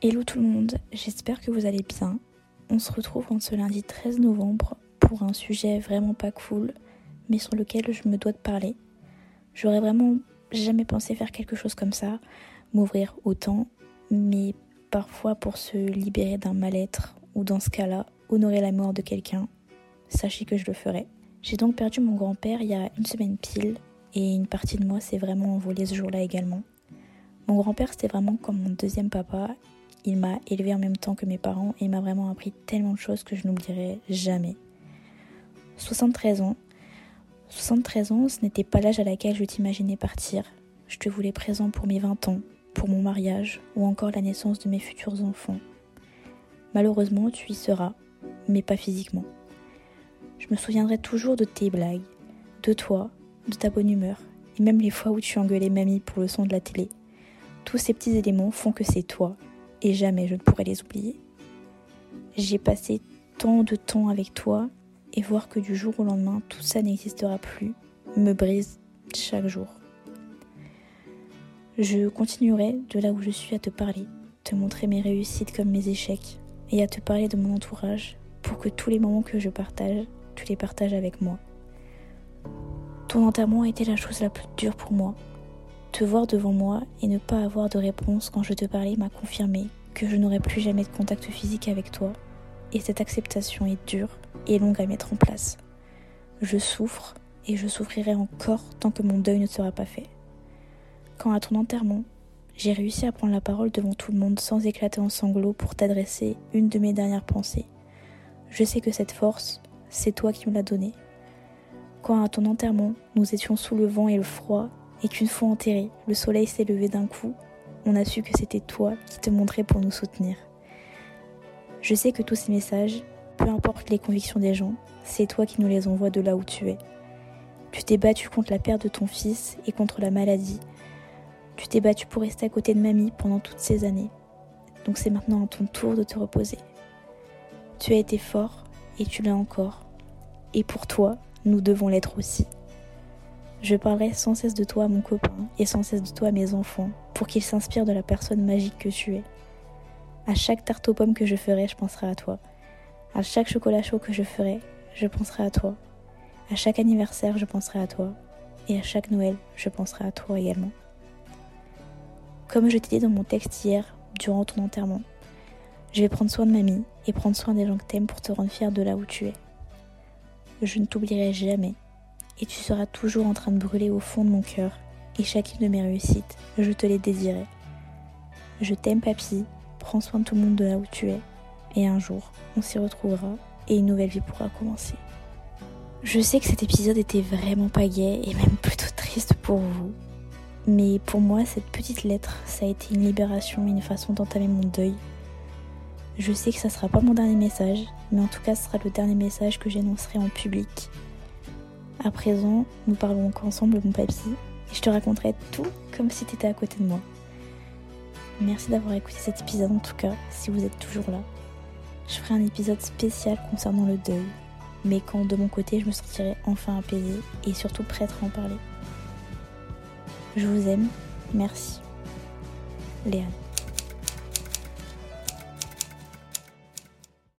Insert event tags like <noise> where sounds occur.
Hello tout le monde, j'espère que vous allez bien. On se retrouve en ce lundi 13 novembre pour un sujet vraiment pas cool, mais sur lequel je me dois de parler. J'aurais vraiment jamais pensé faire quelque chose comme ça, m'ouvrir autant, mais parfois pour se libérer d'un mal-être, ou dans ce cas-là, honorer la mort de quelqu'un, sachez que je le ferai. J'ai donc perdu mon grand-père il y a une semaine pile, et une partie de moi s'est vraiment envolée ce jour-là également. Mon grand-père, c'était vraiment comme mon deuxième papa, il m'a élevé en même temps que mes parents et m'a vraiment appris tellement de choses que je n'oublierai jamais. 73 ans. 73 ans, ce n'était pas l'âge à laquelle je t'imaginais partir. Je te voulais présent pour mes 20 ans, pour mon mariage ou encore la naissance de mes futurs enfants. Malheureusement, tu y seras, mais pas physiquement. Je me souviendrai toujours de tes blagues, de toi, de ta bonne humeur, et même les fois où tu engueulais mamie pour le son de la télé. Tous ces petits éléments font que c'est toi et jamais je ne pourrai les oublier. J'ai passé tant de temps avec toi et voir que du jour au lendemain tout ça n'existera plus me brise chaque jour. Je continuerai de là où je suis à te parler, te montrer mes réussites comme mes échecs et à te parler de mon entourage pour que tous les moments que je partage, tu les partages avec moi. Ton enterrement a été la chose la plus dure pour moi te voir devant moi et ne pas avoir de réponse quand je te parlais m'a confirmé que je n'aurais plus jamais de contact physique avec toi. Et cette acceptation est dure et longue à mettre en place. Je souffre et je souffrirai encore tant que mon deuil ne sera pas fait. Quand à ton enterrement, j'ai réussi à prendre la parole devant tout le monde sans éclater en sanglots pour t'adresser une de mes dernières pensées. Je sais que cette force, c'est toi qui me l'as donnée. Quand à ton enterrement, nous étions sous le vent et le froid et qu'une fois enterré, le soleil s'est levé d'un coup, on a su que c'était toi qui te montrais pour nous soutenir. Je sais que tous ces messages, peu importe les convictions des gens, c'est toi qui nous les envoies de là où tu es. Tu t'es battu contre la perte de ton fils et contre la maladie. Tu t'es battu pour rester à côté de mamie pendant toutes ces années. Donc c'est maintenant à ton tour de te reposer. Tu as été fort et tu l'as encore. Et pour toi, nous devons l'être aussi. Je parlerai sans cesse de toi à mon copain et sans cesse de toi à mes enfants pour qu'ils s'inspirent de la personne magique que tu es. À chaque tarte aux pommes que je ferai, je penserai à toi. À chaque chocolat chaud que je ferai, je penserai à toi. À chaque anniversaire, je penserai à toi. Et à chaque Noël, je penserai à toi également. Comme je t'ai dit dans mon texte hier, durant ton enterrement, je vais prendre soin de mamie et prendre soin des gens que t'aimes pour te rendre fier de là où tu es. Je ne t'oublierai jamais et tu seras toujours en train de brûler au fond de mon cœur, et chacune de mes réussites, je te les désirais. Je t'aime papy, prends soin de tout le monde de là où tu es, et un jour, on s'y retrouvera, et une nouvelle vie pourra commencer. Je sais que cet épisode était vraiment pas gai, et même <laughs> plutôt triste pour vous. Mais pour moi, cette petite lettre, ça a été une libération et une façon d'entamer mon deuil. Je sais que ça sera pas mon dernier message, mais en tout cas, ce sera le dernier message que j'énoncerai en public à présent, nous parlons encore ensemble, mon papy, et je te raconterai tout comme si tu étais à côté de moi. Merci d'avoir écouté cet épisode en tout cas, si vous êtes toujours là. Je ferai un épisode spécial concernant le deuil, mais quand de mon côté je me sentirai enfin apaisée et surtout prête à en parler. Je vous aime, merci. Léane.